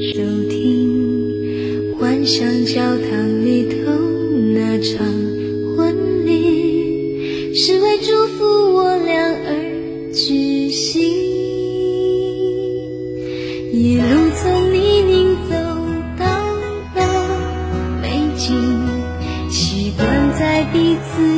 收听幻想教堂里头那场婚礼是为祝福我俩而举行。一路从泥泞走到了美景习惯在彼此